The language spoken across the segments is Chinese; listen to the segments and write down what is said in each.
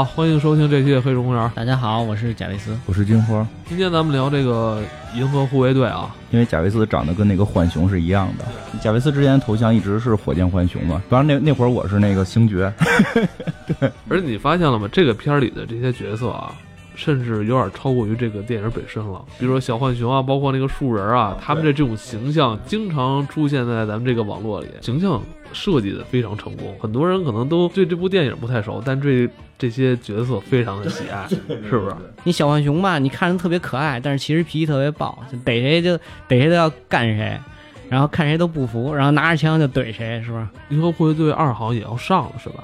好，欢迎收听这期的《黑水公园》。大家好，我是贾维斯。我是金花。今天咱们聊这个银河护卫队啊，因为贾维斯长得跟那个浣熊是一样的。贾维斯之前头像一直是火箭浣熊嘛，当然那那会儿我是那个星爵。对，而且你发现了吗？这个片儿里的这些角色啊。甚至有点超过于这个电影本身了，比如说小浣熊啊，包括那个树人啊，他们的这种形象经常出现在咱们这个网络里，形象设计的非常成功。很多人可能都对这部电影不太熟，但对这些角色非常的喜爱，是不是？你小浣熊吧，你看着特别可爱，但是其实脾气特别暴，逮谁就逮谁都要干谁，然后看谁都不服，然后拿着枪就怼谁，是不是？银河护卫队二好像也要上了，是吧？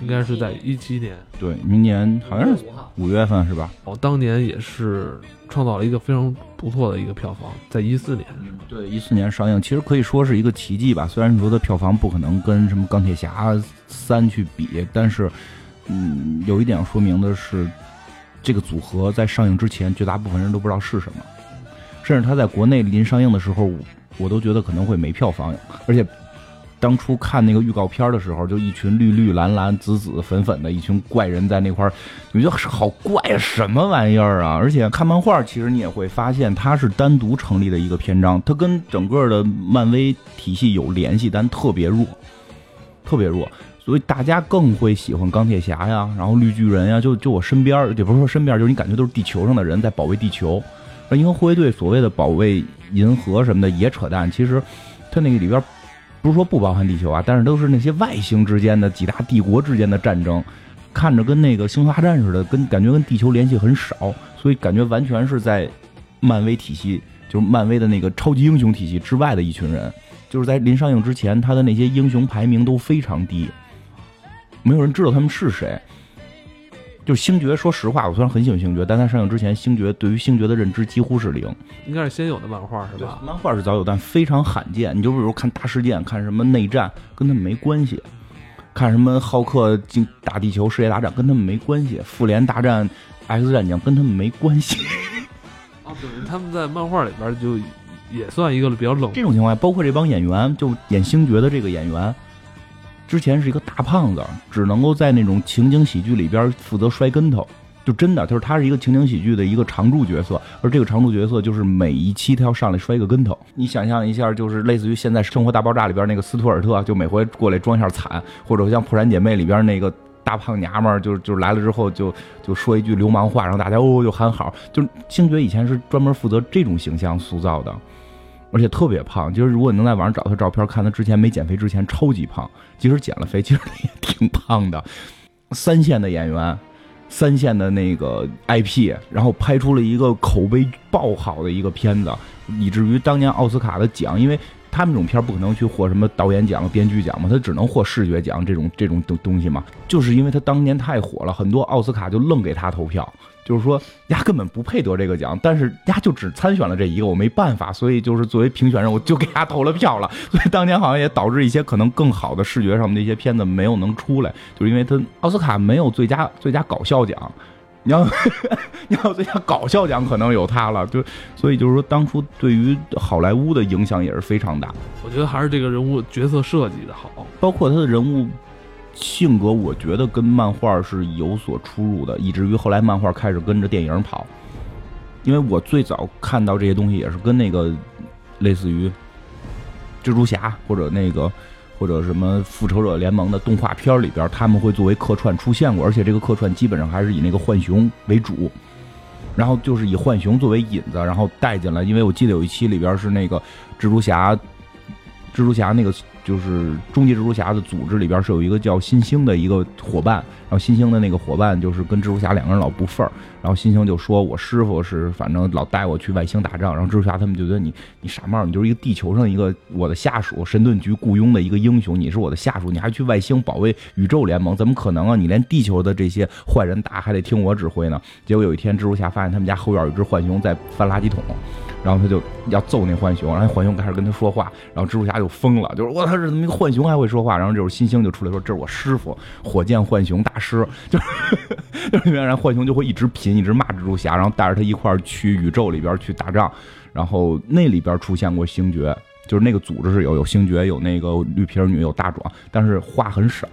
应该是在一七年，对，明年好像是五月份是吧？哦，当年也是创造了一个非常不错的一个票房，在一四年，对，一四年上映，其实可以说是一个奇迹吧。虽然你说的票房不可能跟什么钢铁侠三去比，但是，嗯，有一点要说明的是，这个组合在上映之前，绝大部分人都不知道是什么，甚至他在国内临上映的时候，我都觉得可能会没票房，而且。当初看那个预告片的时候，就一群绿绿蓝蓝紫紫粉粉的一群怪人在那块儿，你觉得好怪，什么玩意儿啊？而且看漫画，其实你也会发现它是单独成立的一个篇章，它跟整个的漫威体系有联系，但特别弱，特别弱，所以大家更会喜欢钢铁侠呀，然后绿巨人呀，就就我身边，也不是说身边，就是你感觉都是地球上的人在保卫地球。而银河护卫队所谓的保卫银河什么的也扯淡，其实它那个里边。不是说不包含地球啊，但是都是那些外星之间的几大帝国之间的战争，看着跟那个星球大战似的，跟感觉跟地球联系很少，所以感觉完全是在漫威体系，就是漫威的那个超级英雄体系之外的一群人。就是在临上映之前，他的那些英雄排名都非常低，没有人知道他们是谁。就是星爵，说实话，我虽然很喜欢星爵，但在上映之前，星爵对于星爵的认知几乎是零。应该是先有的漫画是吧？漫画是早有，但非常罕见。你就比如看大事件，看什么内战，跟他们没关系；看什么浩克进打地球、世界大战，跟他们没关系；复联大战 X 战警，跟他们没关系。啊，对，他们在漫画里边就也算一个比较冷。这种情况下，包括这帮演员，就演星爵的这个演员。之前是一个大胖子，只能够在那种情景喜剧里边负责摔跟头，就真的，就是他是一个情景喜剧的一个常驻角色，而这个常驻角色就是每一期他要上来摔一个跟头。你想象一下，就是类似于现在《生活大爆炸》里边那个斯图尔特，就每回过来装一下惨，或者像《破产姐妹》里边那个大胖娘们儿，就就来了之后就就说一句流氓话，然后大家哦就喊好。就星爵以前是专门负责这种形象塑造的。而且特别胖，就是如果你能在网上找他照片，看他之前没减肥之前超级胖，即使减了肥，其实也挺胖的。三线的演员，三线的那个 IP，然后拍出了一个口碑爆好的一个片子，以至于当年奥斯卡的奖，因为他们这种片不可能去获什么导演奖、编剧奖嘛，他只能获视觉奖这种这种东东西嘛，就是因为他当年太火了，很多奥斯卡就愣给他投票。就是说，丫根本不配得这个奖，但是丫就只参选了这一个，我没办法，所以就是作为评选人，我就给丫投了票了。所以当年好像也导致一些可能更好的视觉上面的一些片子没有能出来，就是因为他奥斯卡没有最佳最佳搞笑奖，你要 你要最佳搞笑奖可能有他了，就所以就是说当初对于好莱坞的影响也是非常大。我觉得还是这个人物角色设计的好，包括他的人物。性格我觉得跟漫画是有所出入的，以至于后来漫画开始跟着电影跑。因为我最早看到这些东西也是跟那个类似于蜘蛛侠或者那个或者什么复仇者联盟的动画片里边，他们会作为客串出现过，而且这个客串基本上还是以那个浣熊为主，然后就是以浣熊作为引子，然后带进来。因为我记得有一期里边是那个蜘蛛侠，蜘蛛侠那个。就是终极蜘蛛侠的组织里边是有一个叫新星的一个伙伴，然后新星的那个伙伴就是跟蜘蛛侠两个人老不忿儿，然后新星就说：“我师傅是反正老带我去外星打仗。”然后蜘蛛侠他们就觉得你你傻帽，你就是一个地球上一个我的下属，神盾局雇佣的一个英雄，你是我的下属，你还去外星保卫宇宙联盟，怎么可能啊？你连地球的这些坏人打还得听我指挥呢？结果有一天，蜘蛛侠发现他们家后院有只浣熊在翻垃圾桶。然后他就要揍那浣熊，然后浣熊开始跟他说话，然后蜘蛛侠就疯了，就是我他是怎么一个浣熊还会说话？然后这时候新星就出来说：“这是我师傅，火箭浣熊大师。”就是 就是原来浣熊就会一直贫，一直骂蜘蛛侠，然后带着他一块儿去宇宙里边去打仗。然后那里边出现过星爵，就是那个组织是有有星爵，有那个绿皮女，有大壮，但是话很少，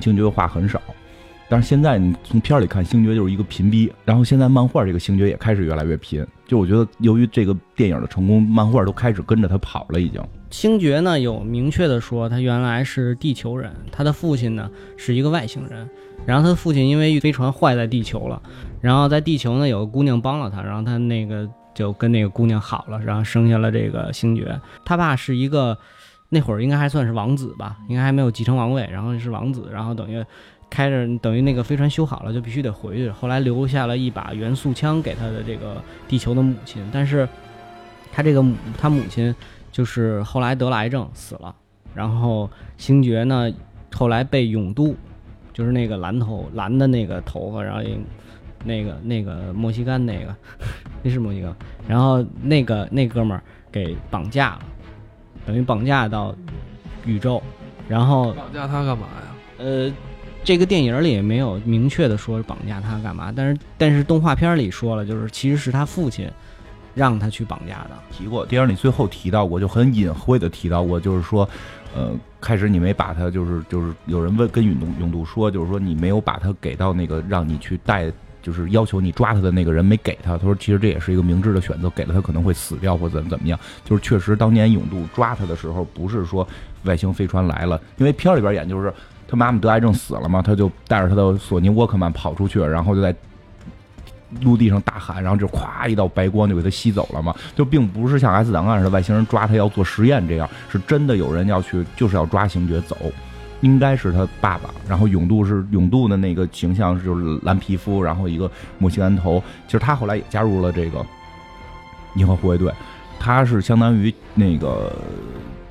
星爵话很少。但是现在你从片儿里看，星爵就是一个贫逼，然后现在漫画这个星爵也开始越来越贫。就我觉得，由于这个电影的成功，漫画都开始跟着他跑了，已经。星爵呢有明确的说，他原来是地球人，他的父亲呢是一个外星人。然后他的父亲因为飞船坏在地球了，然后在地球呢有个姑娘帮了他，然后他那个就跟那个姑娘好了，然后生下了这个星爵。他爸是一个那会儿应该还算是王子吧，应该还没有继承王位，然后是王子，然后等于开着等于那个飞船修好了就必须得回去。后来留下了一把元素枪给他的这个地球的母亲，但是他这个母他母亲就是后来得了癌症死了，然后星爵呢后来被永都。就是那个蓝头蓝的那个头发，然后那个那个墨西哥那个，那是墨西哥。然后那个那哥们儿给绑架了，等于绑架到宇宙，然后绑架他干嘛呀？呃，这个电影里也没有明确的说绑架他干嘛，但是但是动画片里说了，就是其实是他父亲让他去绑架的。提过电影里最后提到过，就很隐晦的提到过，就是说。呃，开始你没把他，就是就是有人问跟永度永度说，就是说你没有把他给到那个让你去带，就是要求你抓他的那个人没给他。他说其实这也是一个明智的选择，给了他可能会死掉或怎么怎么样。就是确实当年永度抓他的时候，不是说外星飞船来了，因为片里边演就是他妈妈得癌症死了嘛，他就带着他的索尼沃克曼跑出去，然后就在。陆地上大喊，然后就咵一道白光就给他吸走了嘛，就并不是像 S 档案似的外星人抓他要做实验这样，是真的有人要去，就是要抓星爵走，应该是他爸爸。然后永度是永度的那个形象就是蓝皮肤，然后一个墨西哥头，其实他后来也加入了这个银河护卫队，他是相当于那个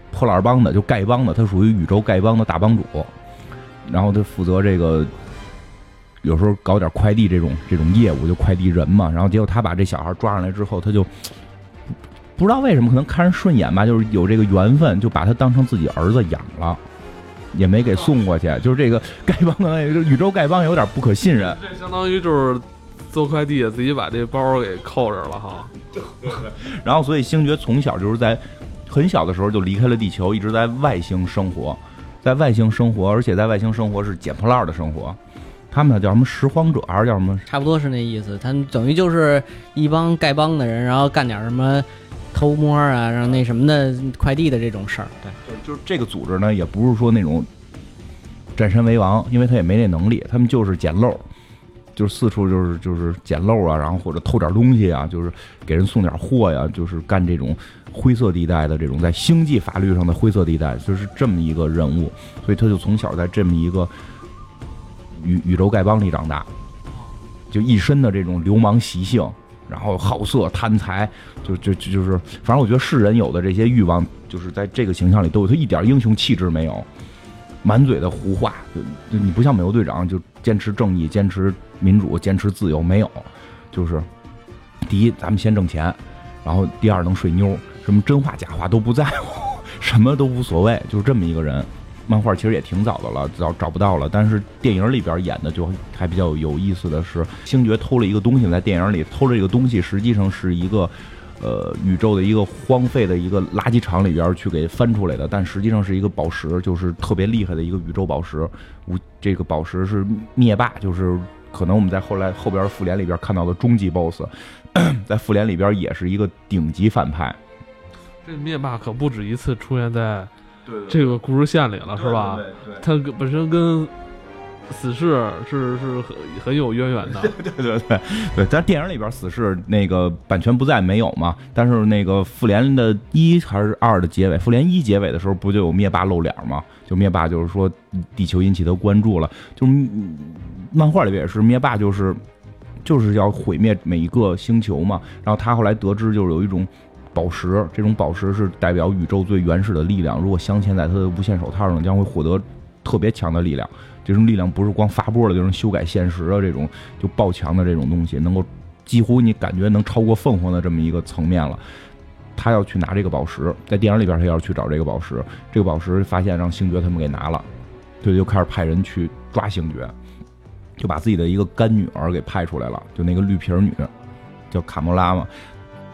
破烂帮的，就丐帮的，他属于宇宙丐帮的大帮主，然后他负责这个。有时候搞点快递这种这种业务，就快递人嘛。然后结果他把这小孩抓上来之后，他就 不知道为什么，可能看人顺眼吧，就是有这个缘分，就把他当成自己儿子养了，也没给送过去。就是这个丐帮的那个宇宙丐帮有点不可信任。这相当于就是做快递自己把这包给扣着了哈。然后所以星爵从小就是在很小的时候就离开了地球，一直在外星生活，在外星生活，而且在外星生活是捡破烂的生活。他们叫什么拾荒者还是叫什么？差不多是那意思。他等于就是一帮丐帮的人，然后干点什么偷摸啊，然后那什么的快递的这种事儿。对，就是就是这个组织呢，也不是说那种占山为王，因为他也没那能力。他们就是捡漏，就是四处就是就是捡漏啊，然后或者偷点东西啊，就是给人送点货呀，就是干这种灰色地带的这种在星际法律上的灰色地带，就是这么一个人物。所以他就从小在这么一个。宇宇宙丐帮里长大，就一身的这种流氓习性，然后好色贪财，就就就就是，反正我觉得世人有的这些欲望，就是在这个形象里都有，他一点英雄气质没有，满嘴的胡话，就就你不像美国队长，就坚持正义、坚持民主、坚持自由，没有，就是第一咱们先挣钱，然后第二能睡妞，什么真话假话都不在乎，什么都无所谓，就是这么一个人。漫画其实也挺早的了，找找不到了。但是电影里边演的就还比较有意思的是，星爵偷了一个东西，在电影里偷了这个东西，实际上是一个，呃，宇宙的一个荒废的一个垃圾场里边去给翻出来的，但实际上是一个宝石，就是特别厉害的一个宇宙宝石。无这个宝石是灭霸，就是可能我们在后来后边复联里边看到的终极 BOSS，在复联里边也是一个顶级反派。这灭霸可不止一次出现在。对这个故事线里了，是吧？对，他本身跟死侍是是很很有渊源的。对对对对，在电影里边，死侍那个版权不在没有嘛？但是那个复联的一还是二的结尾，复联一结尾的时候不就有灭霸露脸吗？就灭霸就是说地球引起他关注了，就是漫画里边也是灭霸就是就是要毁灭每一个星球嘛。然后他后来得知就是有一种。宝石，这种宝石是代表宇宙最原始的力量。如果镶嵌在他的无限手套上，将会获得特别强的力量。这种力量不是光发波的，就是修改现实的，这种就爆强的这种东西，能够几乎你感觉能超过凤凰的这么一个层面了。他要去拿这个宝石，在电影里边他要去找这个宝石，这个宝石发现让星爵他们给拿了，对，就开始派人去抓星爵，就把自己的一个干女儿给派出来了，就那个绿皮女，叫卡莫拉嘛。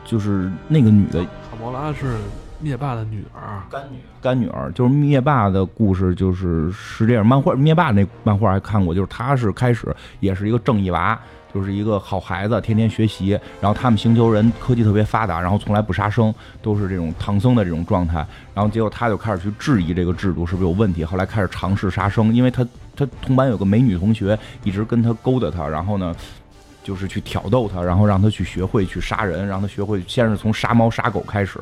就是那个女的，卡莫拉是灭霸的女儿，干女儿干女儿就是灭霸的故事，就是是这样。漫画灭霸那漫画还看过，就是他是开始也是一个正义娃，就是一个好孩子，天天学习。然后他们星球人科技特别发达，然后从来不杀生，都是这种唐僧的这种状态。然后结果他就开始去质疑这个制度是不是有问题，后来开始尝试杀生，因为他他同班有个美女同学一直跟他勾搭他，然后呢。就是去挑逗他，然后让他去学会去杀人，让他学会先是从杀猫杀狗开始，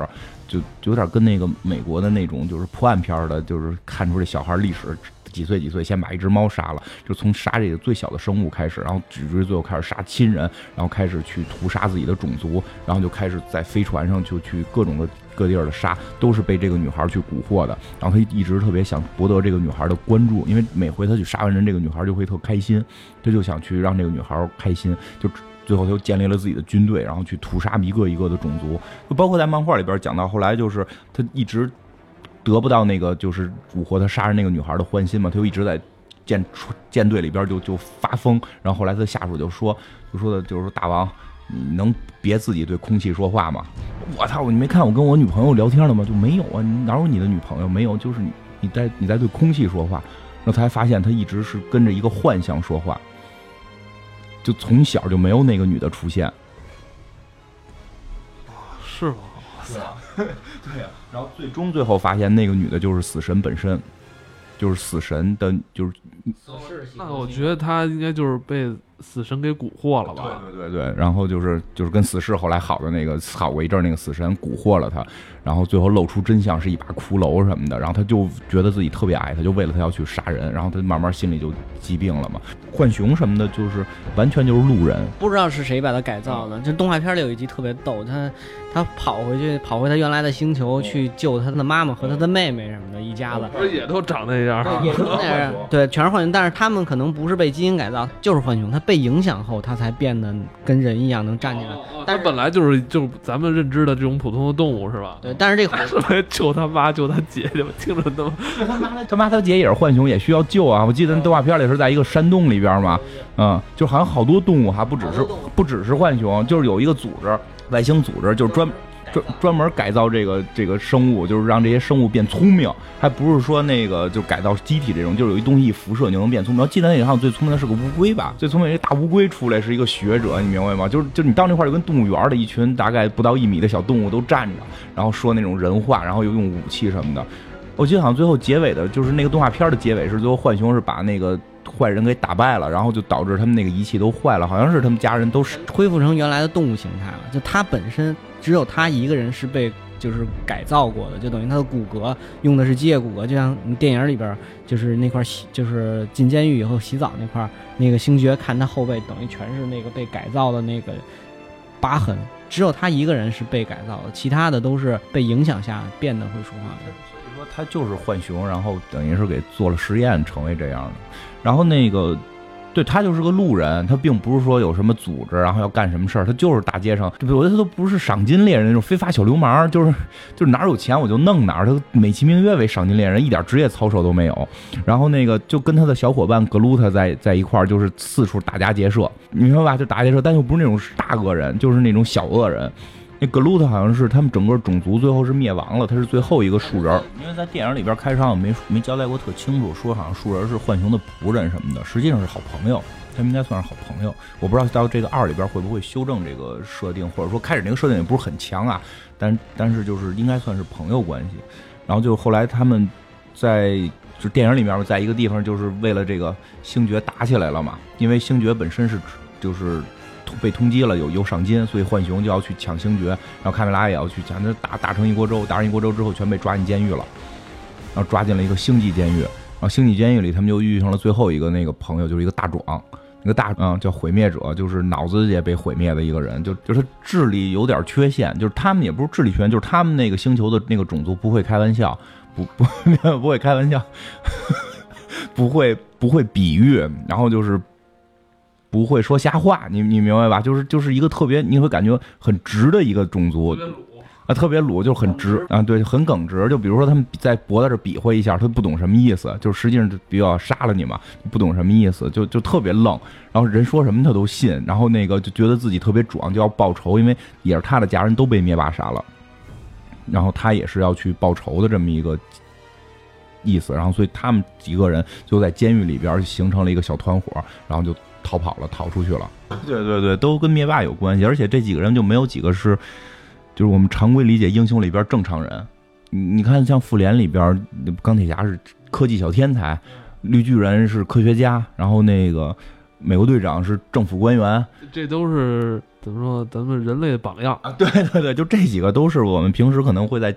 就有点跟那个美国的那种就是破案片的，就是看出这小孩历史几岁几岁先把一只猫杀了，就从杀这个最小的生物开始，然后直至最后开始杀亲人，然后开始去屠杀自己的种族，然后就开始在飞船上就去各种的。各地儿的杀都是被这个女孩去蛊惑的，然后他一直特别想博得这个女孩的关注，因为每回他去杀完人，这个女孩就会特开心，他就想去让这个女孩开心，就最后他又建立了自己的军队，然后去屠杀一个一个的种族，就包括在漫画里边讲到后来，就是他一直得不到那个就是蛊惑他杀人那个女孩的欢心嘛，他就一直在舰舰队里边就就发疯，然后后来他下属就说就说的就是说大王。你能别自己对空气说话吗？我操！你没看我跟我女朋友聊天了吗？就没有啊！哪有你的女朋友？没有，就是你你在你在对空气说话。然后他还发现他一直是跟着一个幻象说话，就从小就没有那个女的出现。是吗？对呀。然后最终最后发现那个女的就是死神本身，就是死神的，就是。那我觉得他应该就是被。死神给蛊惑了吧？对对对对，然后就是就是跟死侍后来好的那个好过一阵那个死神蛊惑了他，然后最后露出真相是一把骷髅什么的，然后他就觉得自己特别矮他，就为了他要去杀人，然后他慢慢心里就疾病了嘛。浣熊什么的，就是完全就是路人，不知道是谁把他改造的。就动画片里有一集特别逗，他他跑回去跑回他原来的星球去救他的妈妈和他的妹妹什么的一家子，不是也都长那样？也都那样，对，全是浣熊，但是他们可能不是被基因改造，就是浣熊，他。被影响后，他才变得跟人一样能站起来。但本来就是就是咱们认知的这种普通的动物，是吧？对。但是这个 救他妈救他姐姐，听着都 他妈他妈他姐也是浣熊，也需要救啊！我记得动画片里是在一个山洞里边嘛，嗯，就好像好多动物，还不只是不只是浣熊，就是有一个组织，外星组织，就是专。专门改造这个这个生物，就是让这些生物变聪明，还不是说那个就改造机体这种，就是有一东西一辐射你就能变聪明。我记得那里好像最聪明的是个乌龟吧，最聪明一个大乌龟出来是一个学者，你明白吗？就是就你到那块就跟动物园的一群大概不到一米的小动物都站着，然后说那种人话，然后又用武器什么的。我记得好像最后结尾的就是那个动画片的结尾是最后浣熊是把那个坏人给打败了，然后就导致他们那个仪器都坏了，好像是他们家人都是恢复成原来的动物形态了，就它本身。只有他一个人是被就是改造过的，就等于他的骨骼用的是机械骨骼，就像电影里边就是那块洗，就是进监狱以后洗澡那块，那个星爵看他后背，等于全是那个被改造的那个疤痕。只有他一个人是被改造的，其他的都是被影响下变得会说话的。所以说他就是浣熊，然后等于是给做了实验成为这样的。然后那个。对他就是个路人，他并不是说有什么组织，然后要干什么事儿，他就是大街上，我觉得他都不是赏金猎人那种非法小流氓，就是就是哪有钱我就弄哪儿，他美其名曰为赏金猎人，一点职业操守都没有。然后那个就跟他的小伙伴格鲁特在在一块儿，就是四处打家劫舍，你明白吧？就打家劫舍，但又不是那种大恶人，就是那种小恶人。那格鲁特好像是他们整个种族最后是灭亡了，他是最后一个树人。因为在电影里边开场没没交代过特清楚，说好像树人是浣熊的仆人什么的，实际上是好朋友，他们应该算是好朋友。我不知道到这个二里边会不会修正这个设定，或者说开始那个设定也不是很强啊，但但是就是应该算是朋友关系。然后就后来他们在就电影里面在一个地方就是为了这个星爵打起来了嘛，因为星爵本身是就是。被通缉了，有有赏金，所以浣熊就要去抢星爵，然后卡梅拉也要去抢，那打打成一锅粥，打成一锅粥之后，全被抓进监狱了，然后抓进了一个星际监狱，然后星际监狱里，他们就遇上了最后一个那个朋友，就是一个大壮，那个大嗯叫毁灭者，就是脑子也被毁灭的一个人，就就是智力有点缺陷，就是他们也不是智力缺陷，就是他们那个星球的那个种族不会开玩笑，不不 不会开玩笑，不会不会比喻，然后就是。不会说瞎话，你你明白吧？就是就是一个特别你会感觉很直的一个种族，啊，特别鲁，就是很直啊，对，很耿直。就比如说他们在脖子这比划一下，他不懂什么意思，就实际上就比较杀了你嘛，不懂什么意思，就就特别愣。然后人说什么他都信，然后那个就觉得自己特别壮，就要报仇，因为也是他的家人都被灭霸杀了。然后他也是要去报仇的这么一个意思，然后所以他们几个人就在监狱里边形成了一个小团伙，然后就逃跑了，逃出去了。对对对，都跟灭霸有关系，而且这几个人就没有几个是，就是我们常规理解英雄里边正常人。你你看，像复联里边，钢铁侠是科技小天才，绿巨人是科学家，然后那个美国队长是政府官员这都是怎么说？咱们人类的榜样。啊，对对对，就这几个都是我们平时可能会在，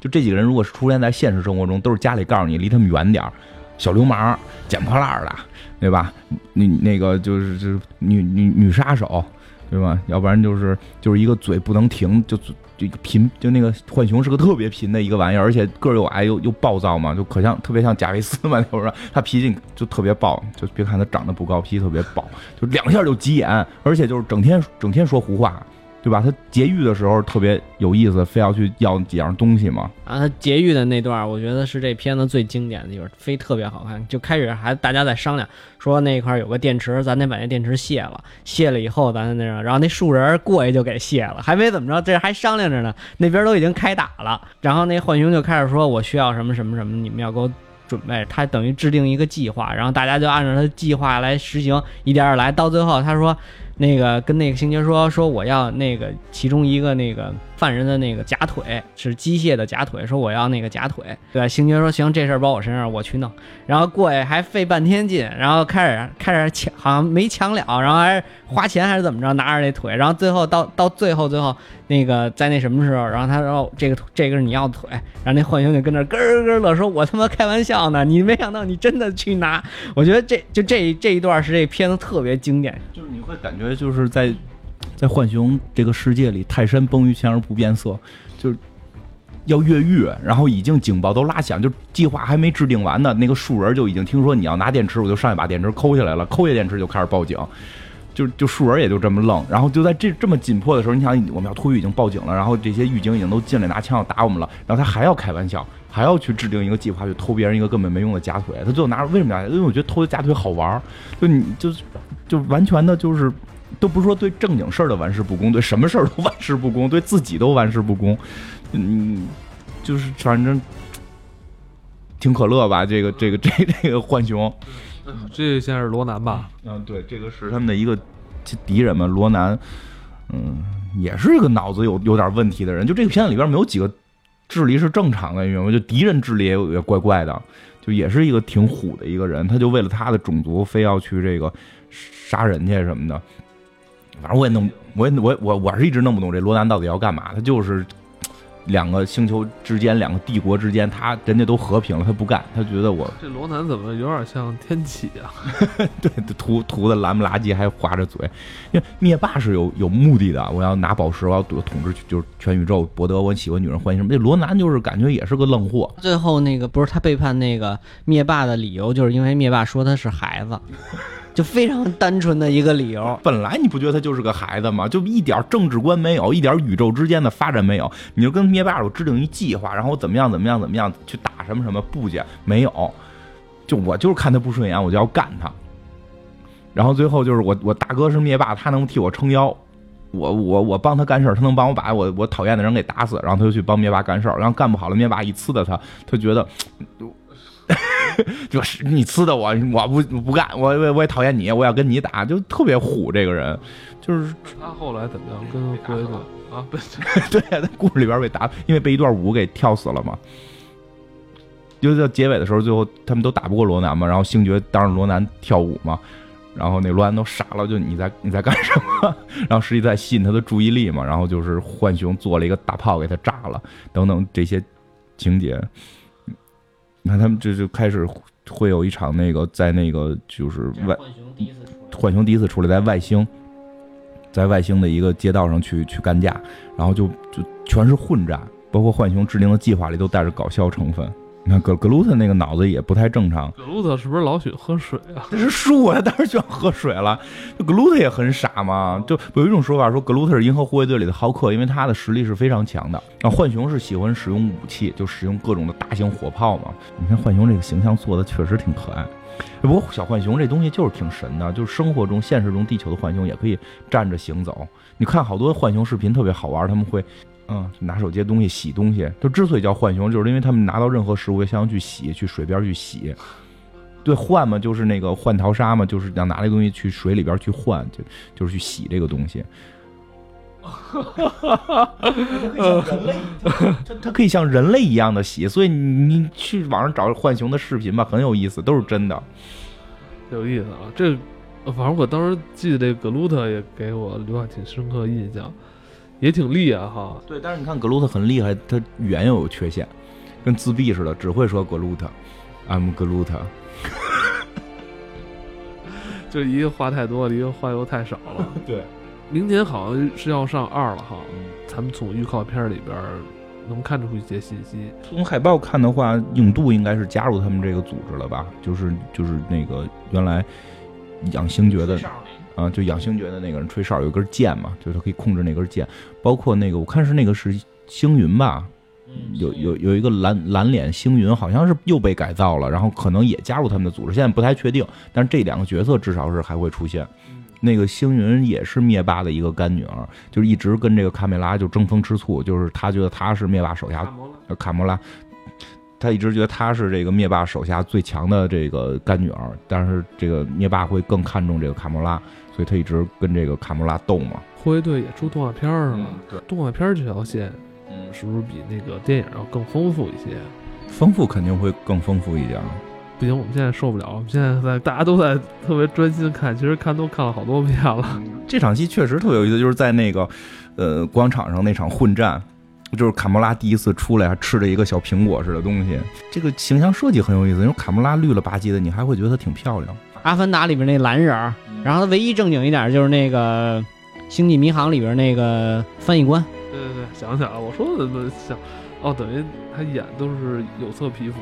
就这几个人如果是出现在现实生活中，都是家里告诉你离他们远点儿，小流氓、捡破烂的，对吧？那那个就是就是女女女杀手，对吧？要不然就是就是一个嘴不能停，就就贫，就那个浣熊是个特别贫的一个玩意儿，而且个儿又矮又又暴躁嘛，就可像特别像贾维斯嘛，就是他脾气就特别暴，就别看他长得不高，脾气特别暴，就两下就急眼，而且就是整天整天说胡话，对吧？他劫狱的时候特别有意思，非要去要几样东西嘛。啊，他劫狱的那段，我觉得是这片子最经典的地方，非特别好看。就开始还大家在商量，说那块儿有个电池，咱得把那电池卸了，卸了以后咱那个，然后那树人过去就给卸了，还没怎么着，这还商量着呢，那边都已经开打了。然后那浣熊就开始说，我需要什么什么什么，你们要给我准备。他等于制定一个计划，然后大家就按照他的计划来实行，一点点来，到最后他说。那个跟那个星爵说说我要那个其中一个那个犯人的那个假腿是机械的假腿，说我要那个假腿，对吧？星爵说行，这事儿包我身上，我去弄。然后过去还费半天劲，然后开始开始抢，好像没抢了，然后还是花钱还是怎么着，拿着那腿，然后最后到到最后最后那个在那什么时候，然后他说这个这个是你要的腿，然后那浣熊就跟那咯咯咯乐说，我他妈开玩笑呢，你没想到你真的去拿。我觉得这就这这一段是这片子特别经典，就是你会感觉就是在在浣熊这个世界里，泰山崩于前而不变色，就是要越狱，然后已经警报都拉响，就计划还没制定完呢，那个树人就已经听说你要拿电池，我就上去把电池抠下来了，抠下电池就开始报警。就就树人也就这么愣，然后就在这这么紧迫的时候，你想我们要脱狱已经报警了，然后这些狱警已经都进来拿枪要打我们了，然后他还要开玩笑，还要去制定一个计划去偷别人一个根本没用的假腿，他最后拿着为什么呀？因为我觉得偷的假腿好玩儿，就你就就完全的就是都不是说对正经事儿的玩世不恭，对什么事儿都玩世不恭，对自己都玩世不恭，嗯，就是反正挺可乐吧，这个这个这 这个浣熊。这现在是罗南吧？嗯，对，这个是他们的一个敌人嘛，罗南，嗯，也是一个脑子有有点问题的人。就这个片子里边没有几个智力是正常的，你明白吗？就敌人智力也有也怪怪的，就也是一个挺虎的一个人，他就为了他的种族非要去这个杀人去什么的。反正我也弄，我也我我我是一直弄不懂这罗南到底要干嘛，他就是。两个星球之间，两个帝国之间，他人家都和平了，他不干，他觉得我这罗南怎么有点像天启啊？对，涂涂的蓝不拉几，还划着嘴。因为灭霸是有有目的的，我要拿宝石，我要统治就是全宇宙，博得我喜欢女人欢心什么。这罗南就是感觉也是个愣货。最后那个不是他背叛那个灭霸的理由，就是因为灭霸说他是孩子。就非常单纯的一个理由，本来你不觉得他就是个孩子吗？就一点政治观没有，一点宇宙之间的发展没有，你就跟灭霸我制定一计划，然后怎么样怎么样怎么样去打什么什么部件没有，就我就是看他不顺眼，我就要干他。然后最后就是我我大哥是灭霸，他能替我撑腰，我我我帮他干事他能帮我把我我讨厌的人给打死，然后他就去帮灭霸干事然后干不好了，灭霸一呲的他，他觉得。就是你呲的我，我不不干，我我我也讨厌你，我要跟你打，就特别虎这个人，就是他后来怎么样？跟龟子啊，对 对，在故事里边被打，因为被一段舞给跳死了嘛。就在结尾的时候，最后他们都打不过罗南嘛，然后星爵当着罗南跳舞嘛，然后那罗南都傻了，就你在你在干什么？然后实际在吸引他的注意力嘛，然后就是浣熊做了一个大炮给他炸了，等等这些情节。你看他们这就开始会有一场那个在那个就是外浣熊第一次出来在外星，在外星的一个街道上去去干架，然后就就全是混战，包括浣熊制定的计划里都带着搞笑成分。你看格格鲁特那个脑子也不太正常。格鲁特是不是老喜欢喝水啊？这是树啊，当然喜欢喝水了。格鲁特也很傻嘛，就有一种说法说格鲁特是银河护卫队里的浩克，因为他的实力是非常强的。然后浣熊是喜欢使用武器，就使用各种的大型火炮嘛。你看浣熊这个形象做的确实挺可爱。不过小浣熊这东西就是挺神的，就是生活中现实中地球的浣熊也可以站着行走。你看好多浣熊视频特别好玩，他们会嗯，拿手接东西、洗东西，就之所以叫浣熊，就是因为他们拿到任何食物也想去洗，去水边去洗。对，换嘛，就是那个换淘沙嘛，就是想拿这个东西去水里边去换，就就是去洗这个东西。它它可以像人类一样的洗，所以你你去网上找浣熊的视频吧，很有意思，都是真的。有意思啊！这呃反正我当时记得这格鲁特也给我留下挺深刻的印象，也挺厉害哈。对，但是你看格鲁特很厉害，他语言又有缺陷，跟自闭似的，只会说格鲁特，I'm 格鲁特。就一个话太多了，一个话又太少了。对，明年好像是要上二了哈，咱们从预告片里边能看出一些信息。从海报看的话，影度应该是加入他们这个组织了吧？就是就是那个原来养星爵的啊，就养星爵的那个人吹哨有一根剑嘛，就是他可以控制那根剑，包括那个我看是那个是星云吧。有有有一个蓝蓝脸星云，好像是又被改造了，然后可能也加入他们的组织，现在不太确定。但是这两个角色至少是还会出现。那个星云也是灭霸的一个干女儿，就是一直跟这个卡梅拉就争风吃醋，就是他觉得他是灭霸手下呃卡莫拉，他一直觉得他是这个灭霸手下最强的这个干女儿，但是这个灭霸会更看重这个卡莫拉，所以他一直跟这个卡莫拉斗嘛。护卫队也出动画片儿了，对，动画片儿这条线，嗯，是不是比那个电影要更丰富一些？丰富肯定会更丰富一点。不行，我们现在受不了，我们现在在大家都在特别专心看，其实看都看了好多遍了。这场戏确实特别有意思，就是在那个呃广场上那场混战，就是卡莫拉第一次出来还吃着一个小苹果似的东西，这个形象设计很有意思，因为卡莫拉绿了吧唧的，你还会觉得她挺漂亮。阿凡达里边那蓝人儿，然后他唯一正经一点就是那个星际迷航里边那个翻译官，对对对，想起来了，我说的想，哦，等于他演都是有色皮肤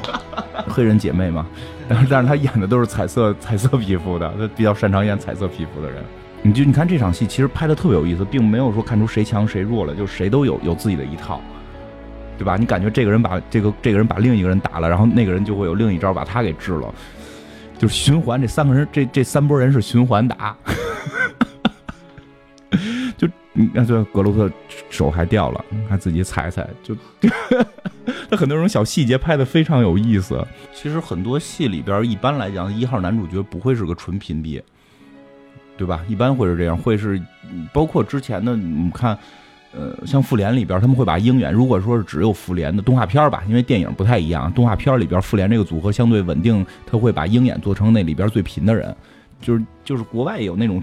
黑人姐妹嘛，但是但是她演的都是彩色彩色皮肤的，他比较擅长演彩色皮肤的人。你就你看这场戏，其实拍的特别有意思，并没有说看出谁强谁弱了，就谁都有有自己的一套，对吧？你感觉这个人把这个这个人把另一个人打了，然后那个人就会有另一招把他给治了，就是循环。这三个人这这三拨人是循环打，就你看这格鲁特手还掉了，还自己踩踩，就 他很多种小细节拍的非常有意思。其实很多戏里边，一般来讲，一号男主角不会是个纯屏蔽，对吧？一般会是这样，会是包括之前的，你看，呃，像复联里边，他们会把鹰眼，如果说是只有复联的动画片吧，因为电影不太一样，动画片里边复联这个组合相对稳定，他会把鹰眼做成那里边最贫的人，就是就是国外有那种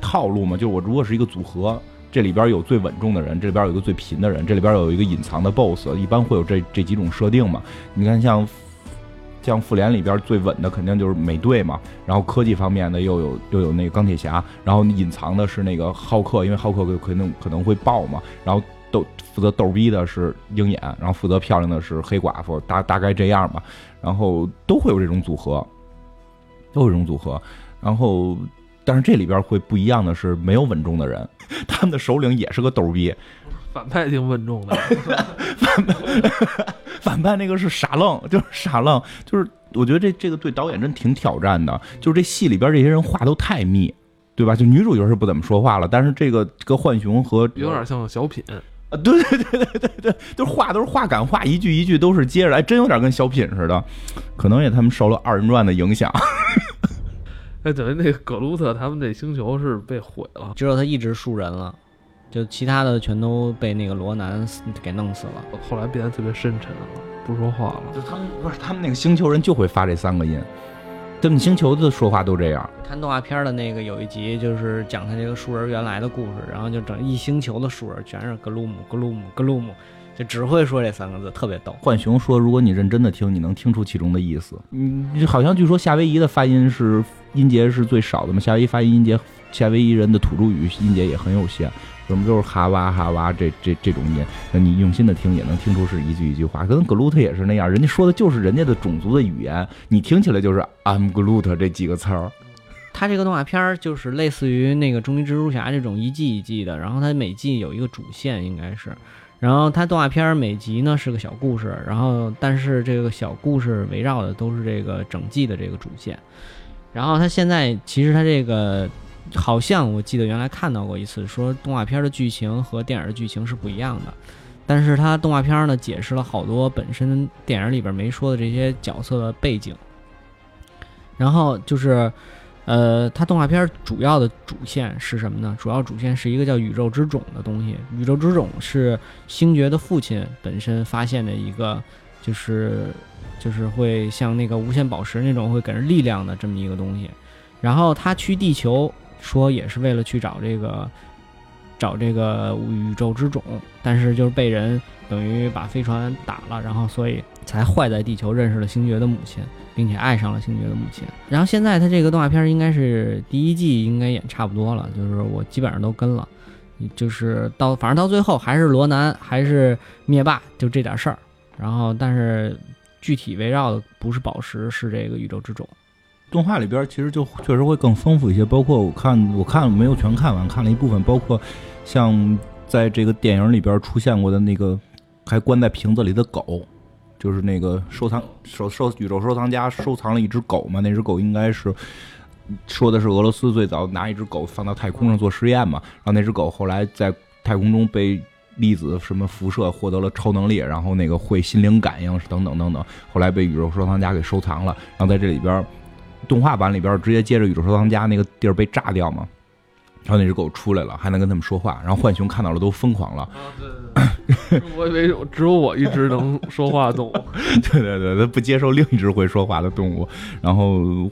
套路嘛，就是我如果是一个组合。这里边有最稳重的人，这里边有一个最贫的人，这里边有一个隐藏的 BOSS，一般会有这这几种设定嘛。你看像像复联里边最稳的肯定就是美队嘛，然后科技方面的又有又有那个钢铁侠，然后隐藏的是那个浩克，因为浩克可能可能会爆嘛，然后逗负责逗逼的是鹰眼，然后负责漂亮的是黑寡妇，大大概这样吧，然后都会有这种组合，都有这种组合，然后。但是这里边会不一样的是，没有稳重的人，他们的首领也是个逗逼，反派挺稳重的，反 派那个是傻愣，就是傻愣，就是我觉得这这个对导演真挺挑战的，就是这戏里边这些人话都太密，对吧？就女主角是不怎么说话了，但是这个这个浣熊和有点像小品。啊，对对对对对对，就是话都是话赶话，一句一句都是接着来，真有点跟小品似的，可能也他们受了二人转的影响。哎，等于那个葛鲁特他们那星球是被毁了，只有他一直树人了，就其他的全都被那个罗南给弄死了。后来变得特别深沉了，不说话了。就他们不是他们那个星球人就会发这三个音，他们星球的说话都这样。看动画片的那个有一集就是讲他这个树人原来的故事，然后就整一星球的树人全是格鲁姆格鲁姆格鲁姆，就只会说这三个字，特别逗。浣熊说：“如果你认真的听，你能听出其中的意思。嗯，好像据说夏威夷的发音是音节是最少的嘛，夏威夷发音音节，夏威夷人的土著语音节也很有限，怎么就是哈哇哈哇这这这种音，那你用心的听也能听出是一句一句话。跟格鲁特也是那样，人家说的就是人家的种族的语言，你听起来就是 I'm Groot 这几个词儿。他这个动画片儿就是类似于那个《终极蜘蛛侠》这种一季一季的，然后它每季有一个主线，应该是。然后它动画片儿每集呢是个小故事，然后但是这个小故事围绕的都是这个整季的这个主线。然后它现在其实它这个好像我记得原来看到过一次，说动画片的剧情和电影的剧情是不一样的，但是它动画片呢解释了好多本身电影里边没说的这些角色的背景，然后就是。呃，它动画片主要的主线是什么呢？主要主线是一个叫宇宙之种的东西。宇宙之种是星爵的父亲本身发现的一个，就是就是会像那个无限宝石那种会给人力量的这么一个东西。然后他去地球，说也是为了去找这个找这个宇宙之种，但是就是被人等于把飞船打了，然后所以才坏在地球，认识了星爵的母亲。并且爱上了星爵的母亲。然后现在他这个动画片应该是第一季应该演差不多了，就是我基本上都跟了，就是到反正到最后还是罗南还是灭霸就这点事儿。然后但是具体围绕的不是宝石，是这个宇宙之种。动画里边其实就确实会更丰富一些，包括我看我看没有全看完，看了一部分，包括像在这个电影里边出现过的那个还关在瓶子里的狗。就是那个收藏收收宇宙收藏家收藏了一只狗嘛，那只狗应该是说的是俄罗斯最早拿一只狗放到太空上做实验嘛，然后那只狗后来在太空中被粒子什么辐射获得了超能力，然后那个会心灵感应等等等等，后来被宇宙收藏家给收藏了，然后在这里边动画版里边直接接着宇宙收藏家那个地儿被炸掉嘛。然后那只狗出来了，还能跟他们说话。然后浣熊看到了都疯狂了。啊，对，我以为只有我一只能说话的动物。对 对对，它不接受另一只会说话的动物。然后